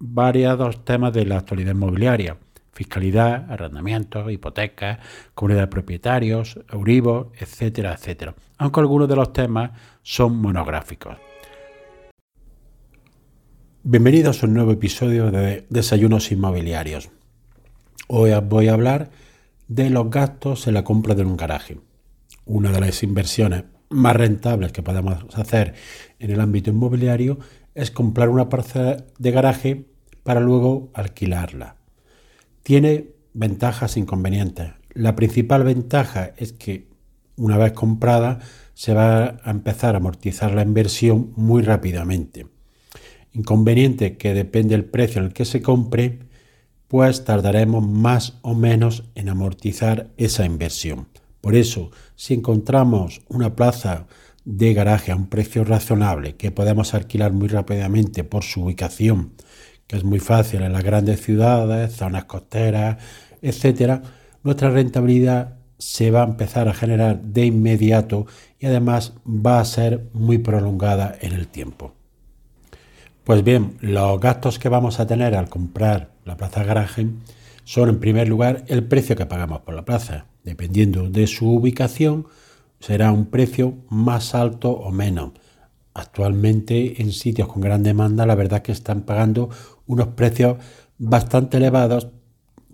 variados temas de la actualidad inmobiliaria, fiscalidad, arrendamientos, hipotecas, comunidad de propietarios, Euribor, etcétera, etcétera, aunque algunos de los temas son monográficos. Bienvenidos a un nuevo episodio de Desayunos Inmobiliarios. Hoy voy a hablar de los gastos en la compra de un garaje, una de las inversiones más rentables que podemos hacer en el ámbito inmobiliario es comprar una parcela de garaje para luego alquilarla. Tiene ventajas e inconvenientes. La principal ventaja es que una vez comprada se va a empezar a amortizar la inversión muy rápidamente. Inconveniente que depende del precio en el que se compre, pues tardaremos más o menos en amortizar esa inversión. Por eso, si encontramos una plaza de garaje a un precio razonable que podemos alquilar muy rápidamente por su ubicación, que es muy fácil en las grandes ciudades, zonas costeras, etcétera, nuestra rentabilidad se va a empezar a generar de inmediato y además va a ser muy prolongada en el tiempo. Pues bien, los gastos que vamos a tener al comprar la plaza garaje son en primer lugar el precio que pagamos por la plaza. Dependiendo de su ubicación, será un precio más alto o menos. Actualmente en sitios con gran demanda la verdad que están pagando unos precios bastante elevados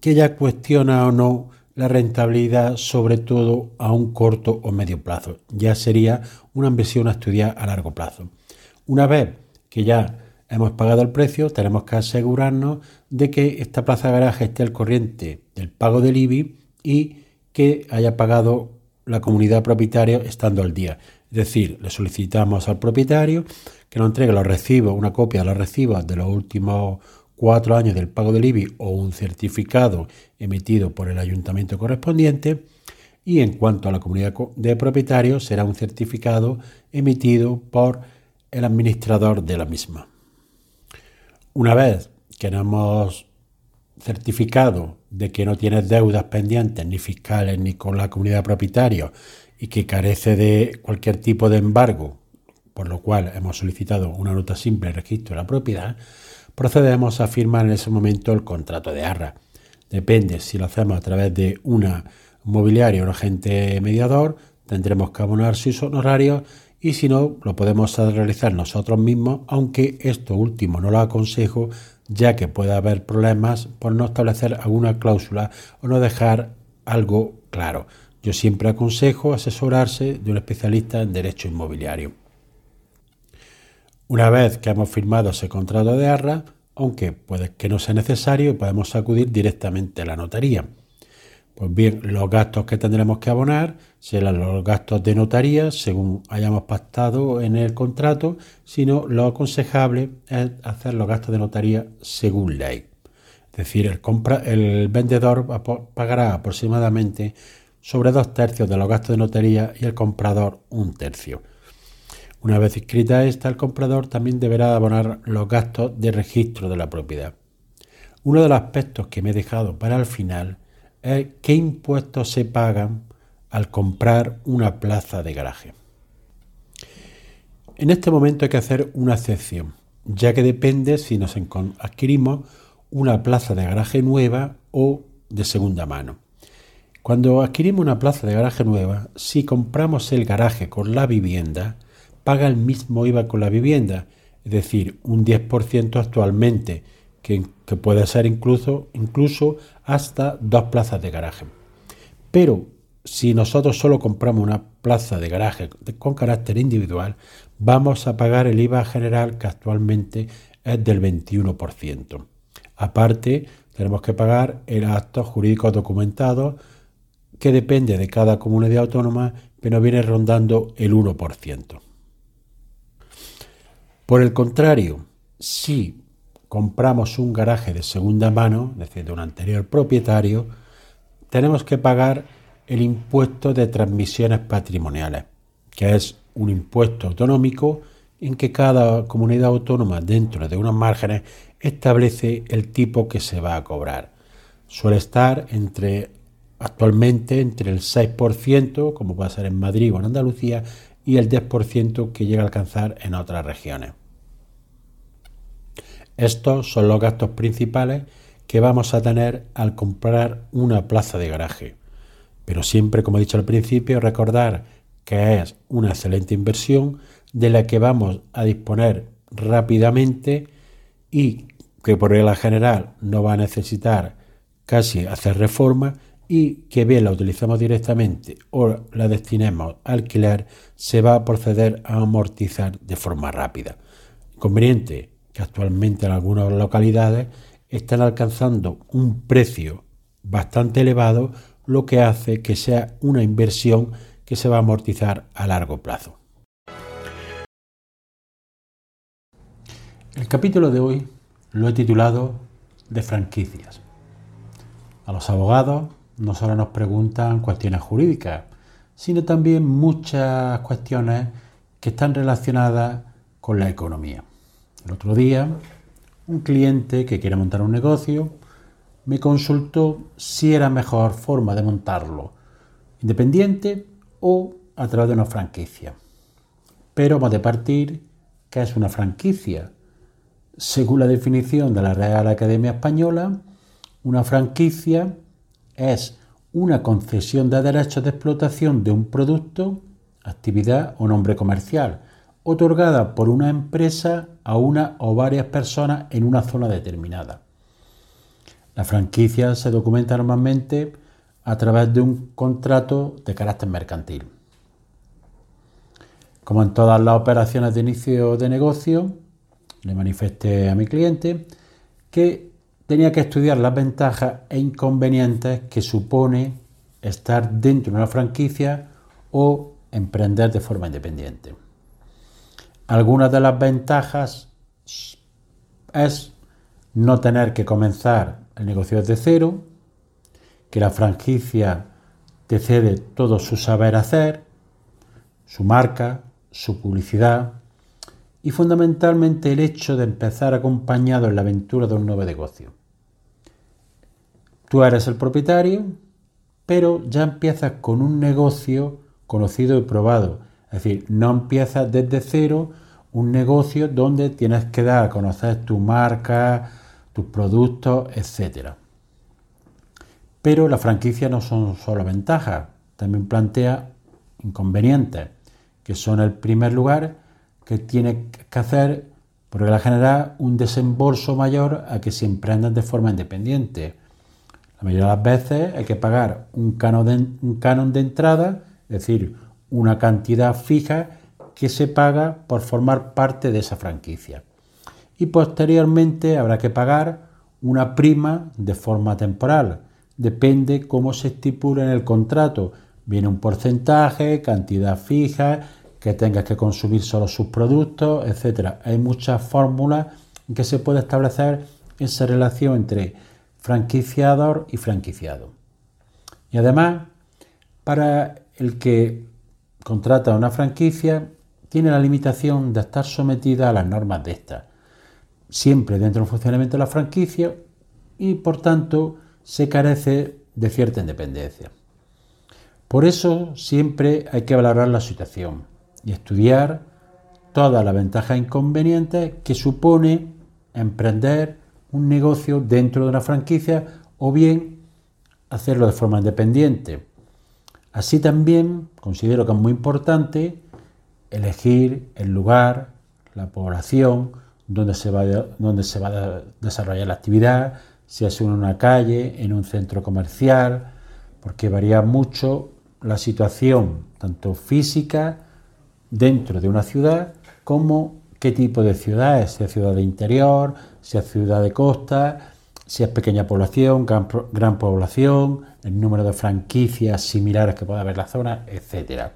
que ya cuestiona o no la rentabilidad sobre todo a un corto o medio plazo. Ya sería una inversión a estudiar a largo plazo. Una vez que ya hemos pagado el precio, tenemos que asegurarnos de que esta plaza de garaje esté al corriente del pago del IBI y que haya pagado la comunidad propietaria estando al día. Es decir, le solicitamos al propietario que nos entregue los recibos, una copia de los recibos de los últimos cuatro años del pago del IBI o un certificado emitido por el ayuntamiento correspondiente. Y en cuanto a la comunidad de propietarios, será un certificado emitido por el administrador de la misma. Una vez que nos hemos certificado de que no tienes deudas pendientes ni fiscales ni con la comunidad de propietarios y que carece de cualquier tipo de embargo, por lo cual hemos solicitado una nota simple de registro de la propiedad, procedemos a firmar en ese momento el contrato de arra. Depende si lo hacemos a través de una mobiliaria o un agente mediador, tendremos que abonar sus honorarios y si no, lo podemos realizar nosotros mismos, aunque esto último no lo aconsejo ya que puede haber problemas por no establecer alguna cláusula o no dejar algo claro. Yo siempre aconsejo asesorarse de un especialista en derecho inmobiliario. Una vez que hemos firmado ese contrato de arra, aunque puede que no sea necesario, podemos acudir directamente a la notaría. Pues bien, los gastos que tendremos que abonar serán los gastos de notaría según hayamos pactado en el contrato, sino lo aconsejable es hacer los gastos de notaría según ley. Es decir, el, compra, el vendedor pagará aproximadamente sobre dos tercios de los gastos de notaría y el comprador un tercio. Una vez inscrita esta, el comprador también deberá abonar los gastos de registro de la propiedad. Uno de los aspectos que me he dejado para el final qué impuestos se pagan al comprar una plaza de garaje. En este momento hay que hacer una excepción, ya que depende si nos adquirimos una plaza de garaje nueva o de segunda mano. Cuando adquirimos una plaza de garaje nueva, si compramos el garaje con la vivienda, paga el mismo IVA con la vivienda, es decir, un 10% actualmente que, puede ser incluso, incluso hasta dos plazas de garaje. Pero si nosotros solo compramos una plaza de garaje con carácter individual, vamos a pagar el IVA general que actualmente es del 21%. Aparte, tenemos que pagar el acto jurídico documentado que depende de cada comunidad autónoma, pero viene rondando el 1%. Por el contrario, si compramos un garaje de segunda mano, es decir, de un anterior propietario, tenemos que pagar el impuesto de transmisiones patrimoniales, que es un impuesto autonómico en que cada comunidad autónoma dentro de unos márgenes establece el tipo que se va a cobrar. Suele estar entre actualmente entre el 6%, como puede ser en Madrid o en Andalucía, y el 10% que llega a alcanzar en otras regiones. Estos son los gastos principales que vamos a tener al comprar una plaza de garaje. Pero siempre, como he dicho al principio, recordar que es una excelente inversión de la que vamos a disponer rápidamente y que por regla general no va a necesitar casi hacer reforma y que bien la utilizamos directamente o la destinemos a alquiler, se va a proceder a amortizar de forma rápida. Conveniente que actualmente en algunas localidades están alcanzando un precio bastante elevado, lo que hace que sea una inversión que se va a amortizar a largo plazo. El capítulo de hoy lo he titulado de franquicias. A los abogados no solo nos preguntan cuestiones jurídicas, sino también muchas cuestiones que están relacionadas con la economía. El otro día, un cliente que quiere montar un negocio me consultó si era mejor forma de montarlo, independiente o a través de una franquicia. Pero hemos de partir que es una franquicia. Según la definición de la Real Academia Española, una franquicia es una concesión de derechos de explotación de un producto, actividad o nombre comercial, otorgada por una empresa a una o varias personas en una zona determinada. La franquicia se documenta normalmente a través de un contrato de carácter mercantil. Como en todas las operaciones de inicio de negocio, le manifesté a mi cliente que tenía que estudiar las ventajas e inconvenientes que supone estar dentro de una franquicia o emprender de forma independiente. Algunas de las ventajas es no tener que comenzar el negocio desde cero, que la franquicia te cede todo su saber hacer, su marca, su publicidad, y fundamentalmente el hecho de empezar acompañado en la aventura de un nuevo negocio. Tú eres el propietario, pero ya empiezas con un negocio conocido y probado. Es decir, no empiezas desde cero un negocio donde tienes que dar a conocer tu marca, tus productos, etc. Pero la franquicia no son solo ventajas, también plantea inconvenientes, que son el primer lugar que tiene que hacer, por regla general, un desembolso mayor a que si emprendan de forma independiente. La mayoría de las veces hay que pagar un canon de, entrada, es decir, una cantidad fija que se paga por formar parte de esa franquicia. Y posteriormente habrá que pagar una prima de forma temporal. Depende cómo se estipula en el contrato. Viene un porcentaje, cantidad fija, que tengas que consumir solo sus productos, etcétera. Hay muchas fórmulas que se puede establecer esa relación entre franquiciador y franquiciado. Y además, para el que contrata una franquicia, tiene la limitación de estar sometida a las normas de esta, siempre dentro del funcionamiento de la franquicia y por tanto se carece de cierta independencia. Por eso siempre hay que valorar la situación y estudiar todas las ventajas e inconvenientes que supone emprender un negocio dentro de una franquicia o bien hacerlo de forma independiente. Así también considero que es muy importante elegir el lugar, la población donde se va, donde se va a desarrollar la actividad, si es una calle, en un centro comercial, porque varía mucho la situación, tanto física dentro de una ciudad como qué tipo de ciudad es, si es ciudad de interior, si es ciudad de costa, si es pequeña población, gran, población, el número de franquicias similares que puede haber en la zona, etc.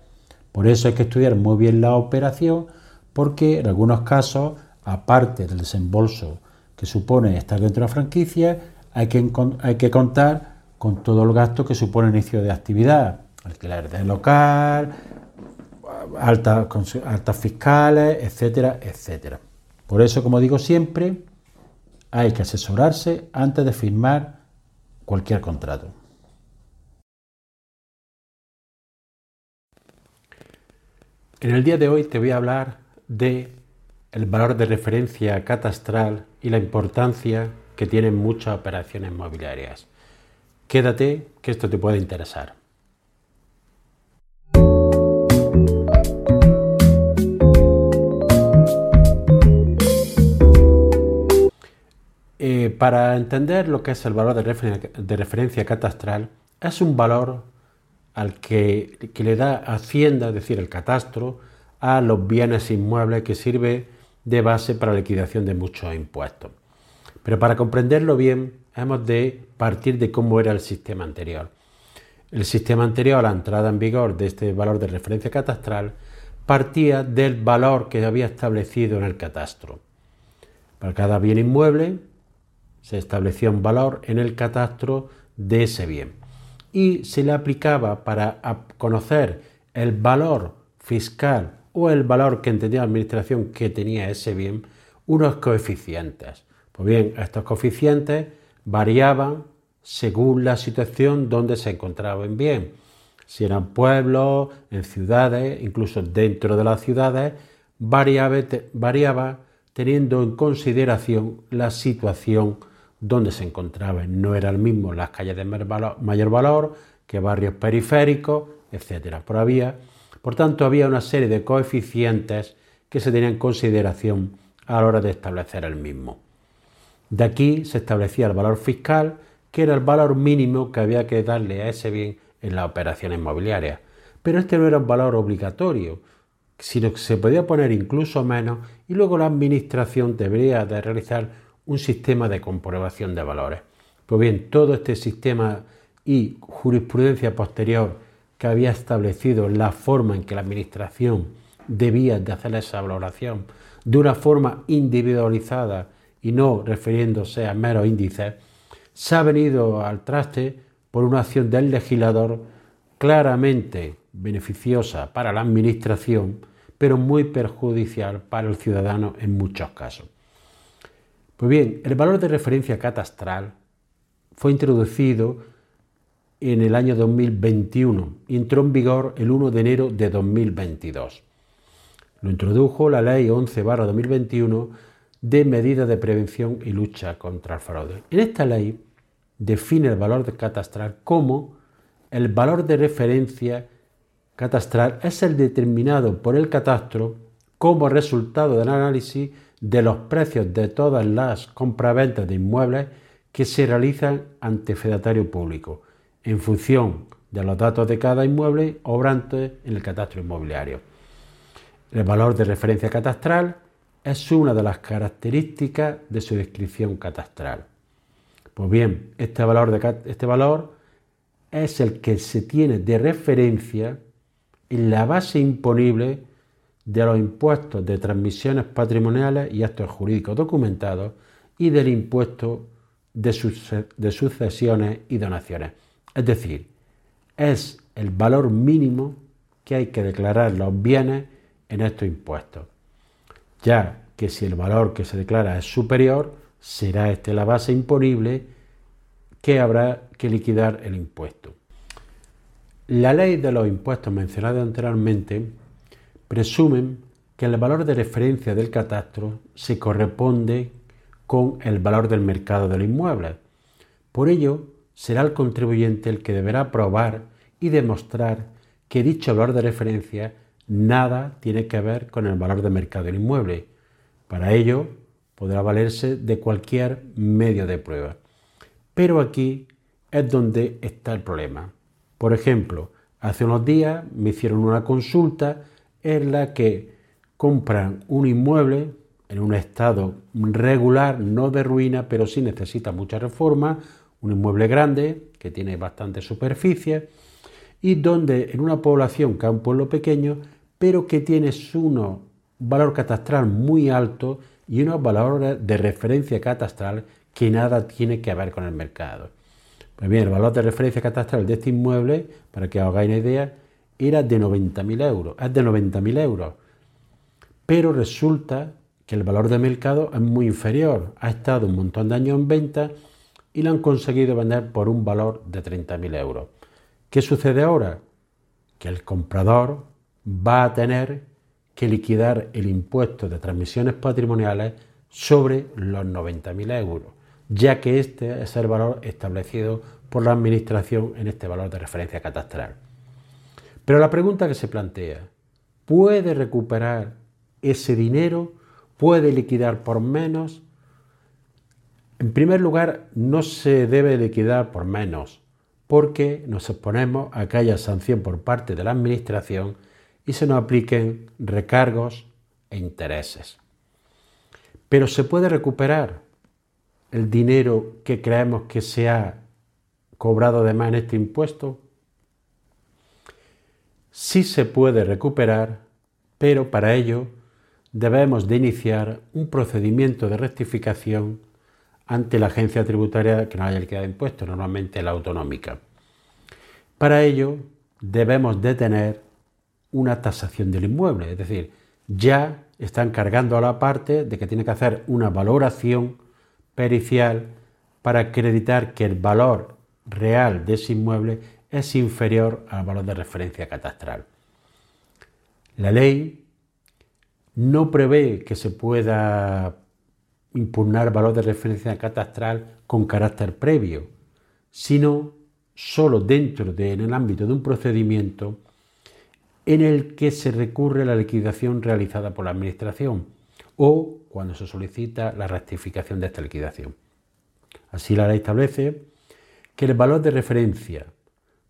Por eso hay que estudiar muy bien la operación porque en algunos casos, aparte del desembolso que supone estar dentro de la franquicia, hay que, hay que contar con todo el gasto que supone el inicio de actividad, alquiler de local, altas, altas fiscales, etcétera, etcétera. Por eso, como digo siempre, hay que asesorarse antes de firmar cualquier contrato. En el día de hoy te voy a hablar de el valor de referencia catastral y la importancia que tienen muchas operaciones inmobiliarias. Quédate que esto te puede interesar. Para entender lo que es el valor de referencia, catastral, es un valor al que, le da Hacienda, es decir, el catastro, a los bienes inmuebles que sirve de base para la liquidación de muchos impuestos. Pero para comprenderlo bien, hemos de partir de cómo era el sistema anterior. El sistema anterior a la entrada en vigor de este valor de referencia catastral partía del valor que había establecido en el catastro. Para cada bien inmueble se establecía un valor en el catastro de ese bien y se le aplicaba para conocer el valor fiscal o el valor que entendía la administración que tenía ese bien unos coeficientes. Pues bien, estos coeficientes variaban según la situación donde se encontraba el bien. Si eran pueblos, en ciudades, incluso dentro de las ciudades, variaba, variaba teniendo en consideración la situación donde se encontraban. No era el mismo las calles de mayor valor que barrios periféricos, etc. Por, había, por tanto, había una serie de coeficientes que se tenían en consideración a la hora de establecer el mismo. De aquí se establecía el valor fiscal, que era el valor mínimo que había que darle a ese bien en las operaciones inmobiliarias. Pero este no era un valor obligatorio, sino que se podía poner incluso menos y luego la administración debería de realizar un sistema de comprobación de valores. Pues bien, todo este sistema y jurisprudencia posterior que había establecido la forma en que la Administración debía de hacer esa valoración de una forma individualizada y no refiriéndose a meros índices, se ha venido al traste por una acción del legislador claramente beneficiosa para la Administración, pero muy perjudicial para el ciudadano en muchos casos. Pues bien, el valor de referencia catastral fue introducido en el año 2021 y entró en vigor el 1 de enero de 2022. Lo introdujo la Ley 11-2021 de medidas de prevención y lucha contra el fraude. En esta ley define el valor de catastral como el valor de referencia catastral es el determinado por el catastro como resultado del análisis de los precios de todas las compraventas de inmuebles que se realizan ante fedatario público, en función de los datos de cada inmueble obrante en el catastro inmobiliario. El valor de referencia catastral es una de las características de su descripción catastral. Pues bien, este valor, este valor es el que se tiene de referencia en la base imponible de los impuestos de transmisiones patrimoniales y actos jurídicos documentados y del impuesto de, sucesiones y donaciones. Es decir, es el valor mínimo que hay que declarar los bienes en estos impuestos, ya que si el valor que se declara es superior, será este la base imponible que habrá que liquidar el impuesto. La ley de los impuestos mencionada anteriormente presumen que el valor de referencia del catastro se corresponde con el valor del mercado del inmueble. Por ello, será el contribuyente el que deberá probar y demostrar que dicho valor de referencia nada tiene que ver con el valor de mercado del inmueble. Para ello, podrá valerse de cualquier medio de prueba. Pero aquí es donde está el problema. Por ejemplo, hace unos días me hicieron una consulta es la que compran un inmueble en un estado regular, no de ruina, pero sí necesita mucha reforma, un inmueble grande que tiene bastante superficie y donde en una población que es un pueblo pequeño, pero que tiene un valor catastral muy alto y unos valores de referencia catastral que nada tiene que ver con el mercado. Pues bien, el valor de referencia catastral de este inmueble, para que os hagáis una idea, era de 90.000 euros, es de 90.000 euros. Pero resulta que el valor de mercado es muy inferior. Ha estado un montón de años en venta y lo han conseguido vender por un valor de 30.000 euros. ¿Qué sucede ahora? Que el comprador va a tener que liquidar el impuesto de transmisiones patrimoniales sobre los 90.000 euros, ya que este es el valor establecido por la Administración en este valor de referencia catastral. Pero la pregunta que se plantea, ¿puede recuperar ese dinero? ¿Puede liquidar por menos? En primer lugar, no se debe liquidar por menos, porque nos exponemos a que haya sanción por parte de la Administración y se nos apliquen recargos e intereses. Pero se puede recuperar el dinero que creemos que se ha cobrado de más en este impuesto. Sí se puede recuperar, pero para ello debemos de iniciar un procedimiento de rectificación ante la agencia tributaria que no haya liquidado impuestos, normalmente la autonómica. Para ello debemos de tener una tasación del inmueble, es decir, ya están cargando a la parte de que tiene que hacer una valoración pericial para acreditar que el valor real de ese inmueble es inferior al valor de referencia catastral. La ley no prevé que se pueda impugnar valor de referencia catastral con carácter previo, sino solo dentro de, en el ámbito de un procedimiento en el que se recurre a la liquidación realizada por la Administración o cuando se solicita la rectificación de esta liquidación. Así la ley establece que el valor de referencia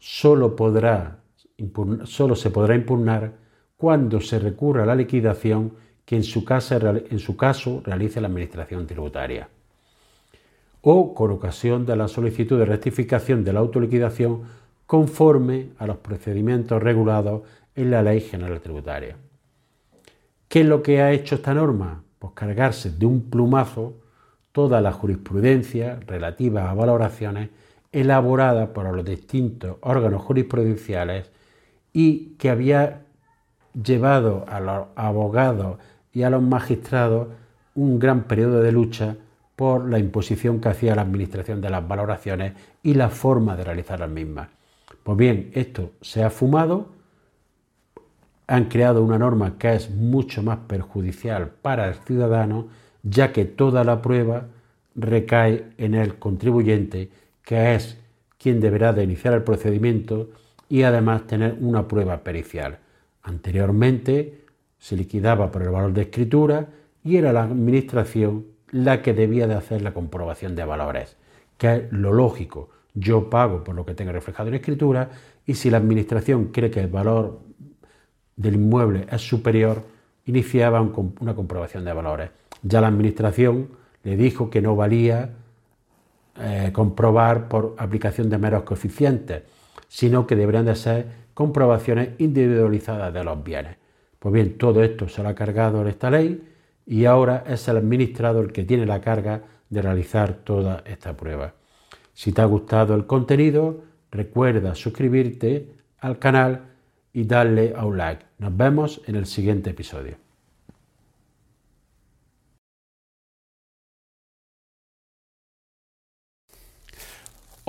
solo, podrá, solo se podrá impugnar cuando se recurra a la liquidación que en su, en su caso realice la Administración tributaria o con ocasión de la solicitud de rectificación de la autoliquidación conforme a los procedimientos regulados en la Ley General Tributaria. ¿Qué es lo que ha hecho esta norma? Pues cargarse de un plumazo toda la jurisprudencia relativa a valoraciones elaborada por los distintos órganos jurisprudenciales y que había llevado a los abogados y a los magistrados un gran periodo de lucha por la imposición que hacía la Administración de las valoraciones y la forma de realizar las mismas. Pues bien, esto se ha fumado, han creado una norma que es mucho más perjudicial para el ciudadano, ya que toda la prueba recae en el contribuyente, que es quien deberá de iniciar el procedimiento y además tener una prueba pericial. Anteriormente se liquidaba por el valor de escritura y era la administración la que debía de hacer la comprobación de valores, que es lo lógico. Yo pago por lo que tenga reflejado en escritura y si la administración cree que el valor del inmueble es superior, iniciaba una comprobación de valores. Ya la administración le dijo que no valía eh, comprobar por aplicación de meros coeficientes, sino que deberían de ser comprobaciones individualizadas de los bienes. Pues bien, todo esto se lo ha cargado en esta ley y ahora es el administrador el que tiene la carga de realizar toda esta prueba. Si te ha gustado el contenido, recuerda suscribirte al canal y darle a un like. Nos vemos en el siguiente episodio.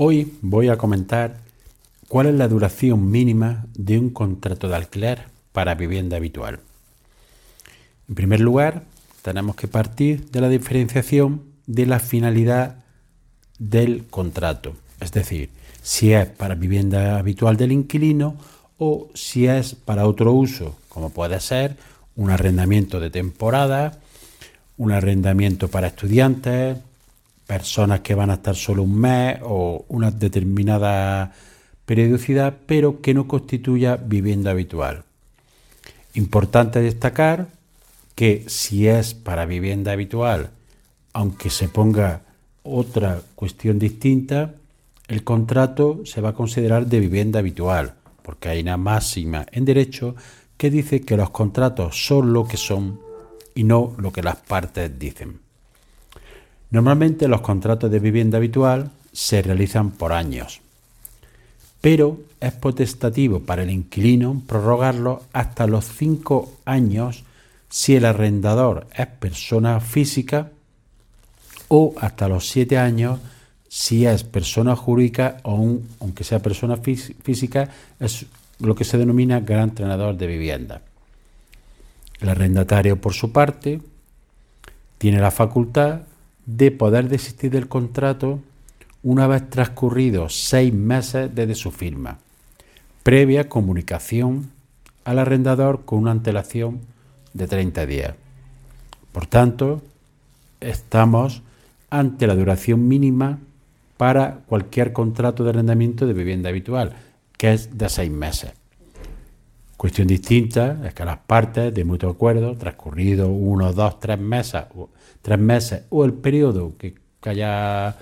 Hoy voy a comentar cuál es la duración mínima de un contrato de alquiler para vivienda habitual. En primer lugar, tenemos que partir de la diferenciación de la finalidad del contrato, es decir, si es para vivienda habitual del inquilino o si es para otro uso, como puede ser un arrendamiento de temporada, un arrendamiento para estudiantes, personas que van a estar solo un mes o una determinada periodicidad, pero que no constituya vivienda habitual. Importante destacar que si es para vivienda habitual, aunque se ponga otra cuestión distinta, el contrato se va a considerar de vivienda habitual, porque hay una máxima en derecho que dice que los contratos son lo que son y no lo que las partes dicen. Normalmente los contratos de vivienda habitual se realizan por años, pero es potestativo para el inquilino prorrogarlo hasta los cinco años si el arrendador es persona física o hasta los siete años si es persona jurídica o aunque sea persona física, es lo que se denomina gran entrenador de vivienda. El arrendatario, por su parte, tiene la facultad de poder desistir del contrato una vez transcurridos seis meses desde su firma, previa comunicación al arrendador con una antelación de 30 días. Por tanto, estamos ante la duración mínima para cualquier contrato de arrendamiento de vivienda habitual, que es de seis meses. Cuestión distinta es que las partes de mutuo acuerdo, transcurrido uno, dos, tres meses, tres meses o el periodo que haya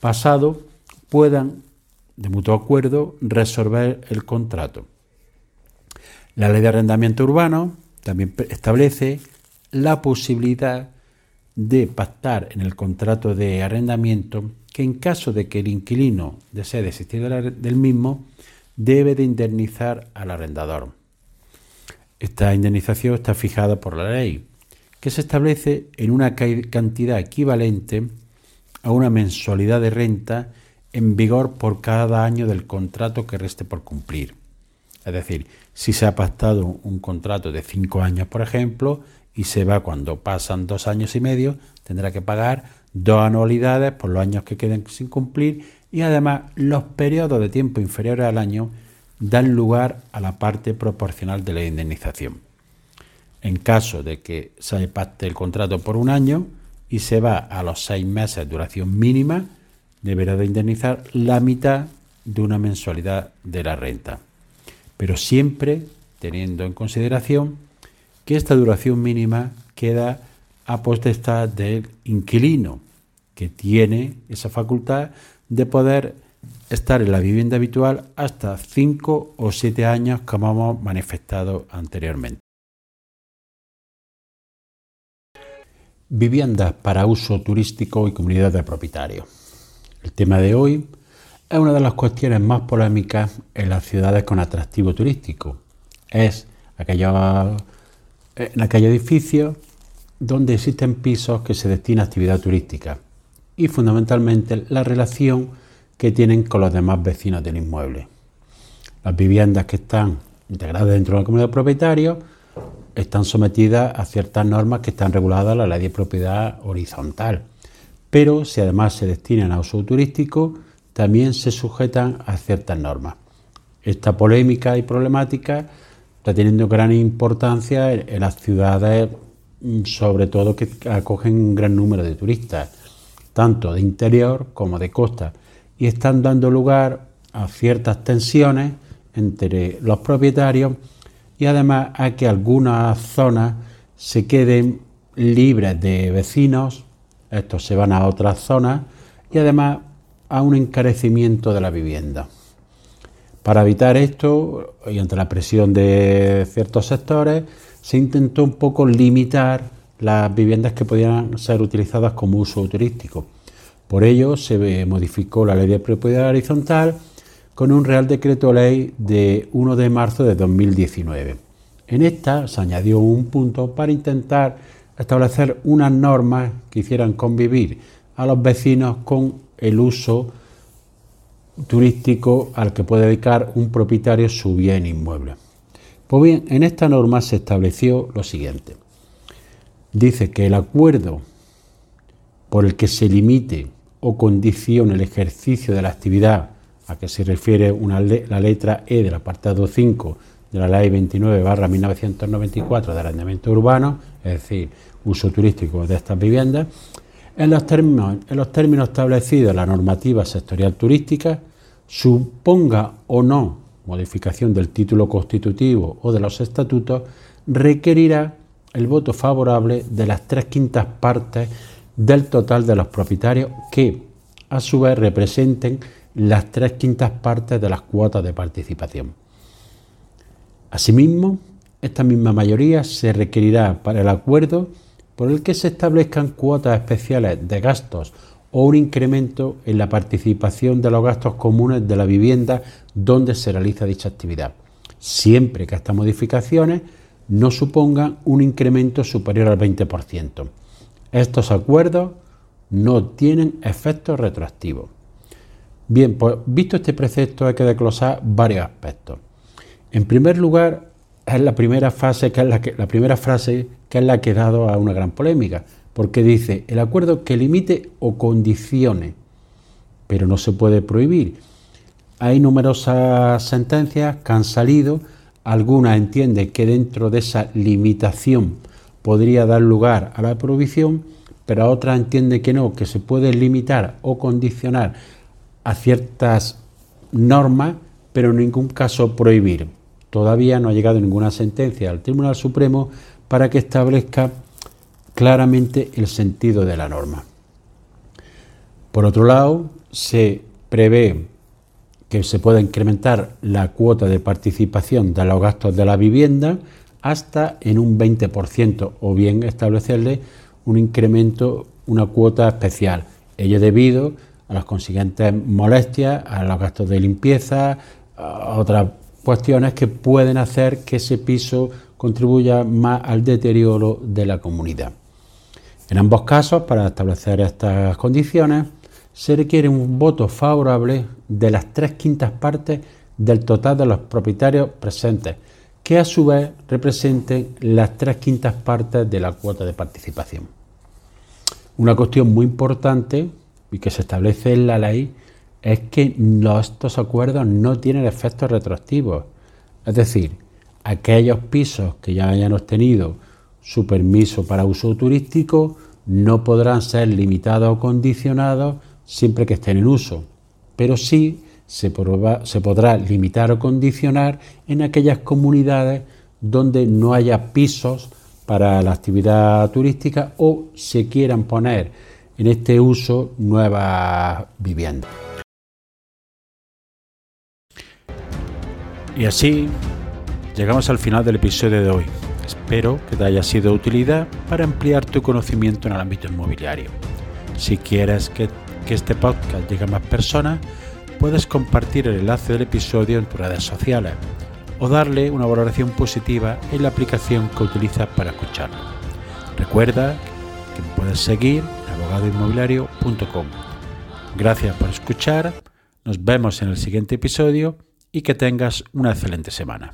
pasado, puedan, de mutuo acuerdo, resolver el contrato. La ley de arrendamiento urbano también establece la posibilidad de pactar en el contrato de arrendamiento que en caso de que el inquilino desee desistir del mismo, debe de indemnizar al arrendador. Esta indemnización está fijada por la ley, que se establece en una cantidad equivalente a una mensualidad de renta en vigor por cada año del contrato que reste por cumplir. Es decir, si se ha pactado un contrato de cinco años, por ejemplo, y se va cuando pasan dos años y medio, tendrá que pagar dos anualidades por los años que queden sin cumplir y además los periodos de tiempo inferiores al año dan lugar a la parte proporcional de la indemnización. En caso de que se pacte el contrato por un año y se va a los seis meses de duración mínima, deberá de indemnizar la mitad de una mensualidad de la renta pero siempre teniendo en consideración que esta duración mínima queda a potestad del inquilino, que tiene esa facultad de poder estar en la vivienda habitual hasta 5 o 7 años, como hemos manifestado anteriormente. Viviendas para uso turístico y comunidad de propietarios. El tema de hoy es una de las cuestiones más polémicas en las ciudades con atractivo turístico. Es aquellos, en aquellos edificios donde existen pisos que se destinan a actividad turística y fundamentalmente la relación que tienen con los demás vecinos del inmueble. Las viviendas que están integradas dentro de la comunidad de propietarios están sometidas a ciertas normas que están reguladas en la ley de propiedad horizontal, pero si además se destinan a uso turístico, también se sujetan a ciertas normas. Esta polémica y problemática está teniendo gran importancia en, las ciudades, mm, sobre todo que acogen un gran número de turistas, tanto de interior como de costa, y están dando lugar a ciertas tensiones entre los propietarios y además a que algunas zonas se queden libres de vecinos, estos se van a otras zonas y además a un encarecimiento de la vivienda. Para evitar esto, y ante la presión de ciertos sectores, se intentó un poco limitar las viviendas que podían ser utilizadas como uso turístico. Por ello, se modificó la ley de propiedad horizontal con un Real Decreto Ley de 1 de marzo de 2019. En esta se añadió un punto para intentar establecer unas normas que hicieran convivir a los vecinos con el uso turístico al que puede dedicar un propietario su bien inmueble. Pues bien, en esta norma se estableció lo siguiente. Dice que el acuerdo por el que se limite o condicione el ejercicio de la actividad. A que se refiere la letra E del apartado 5 de la Ley 29 barra 1994 de arrendamiento urbano, es decir, uso turístico de estas viviendas, en los, términos, en los términos establecidos en la normativa sectorial turística, suponga o no modificación del título constitutivo o de los estatutos, requerirá el voto favorable de las tres quintas partes del total de los propietarios que, a su vez, representen las tres quintas partes de las cuotas de participación. Asimismo, esta misma mayoría se requerirá para el acuerdo por el que se establezcan cuotas especiales de gastos o un incremento en la participación de los gastos comunes de la vivienda donde se realiza dicha actividad, siempre que estas modificaciones no supongan un incremento superior al 20%. Estos acuerdos no tienen efectos retroactivos. Bien, pues visto este precepto hay que desglosar varios aspectos. En primer lugar, es la primera que es la, que, la primera frase que es la que ha dado a una gran polémica, porque dice el acuerdo que limite o condicione, pero no se puede prohibir. Hay numerosas sentencias que han salido, algunas entienden que dentro de esa limitación podría dar lugar a la prohibición, pero otras entienden que no, que se puede limitar o condicionar a ciertas normas, pero en ningún caso prohibir. Todavía no ha llegado ninguna sentencia al Tribunal Supremo para que establezca claramente el sentido de la norma. Por otro lado, se prevé que se pueda incrementar la cuota de participación de los gastos de la vivienda hasta en un 20% o bien establecerle un incremento, una cuota especial. Ello debido a las consiguientes molestias, a los gastos de limpieza, a otras cuestiones que pueden hacer que ese piso contribuya más al deterioro de la comunidad. En ambos casos, para establecer estas condiciones, se requiere un voto favorable de las tres quintas partes del total de los propietarios presentes, que a su vez representen las tres quintas partes de la cuota de participación. Una cuestión muy importante y que se establece en la ley es que estos acuerdos no tienen efectos retroactivos. Es decir, aquellos pisos que ya hayan obtenido su permiso para uso turístico no podrán ser limitados o condicionados siempre que estén en uso, pero sí se, podrá limitar o condicionar en aquellas comunidades donde no haya pisos para la actividad turística o se quieran poner en este uso nuevas viviendas. Y así llegamos al final del episodio de hoy. Espero que te haya sido de utilidad para ampliar tu conocimiento en el ámbito inmobiliario. Si quieres que este podcast llegue a más personas, puedes compartir el enlace del episodio en tus redes sociales o darle una valoración positiva en la aplicación que utilizas para escucharlo. Recuerda que puedes seguir en abogadoinmobiliario.com. Gracias por escuchar, nos vemos en el siguiente episodio y que tengas una excelente semana.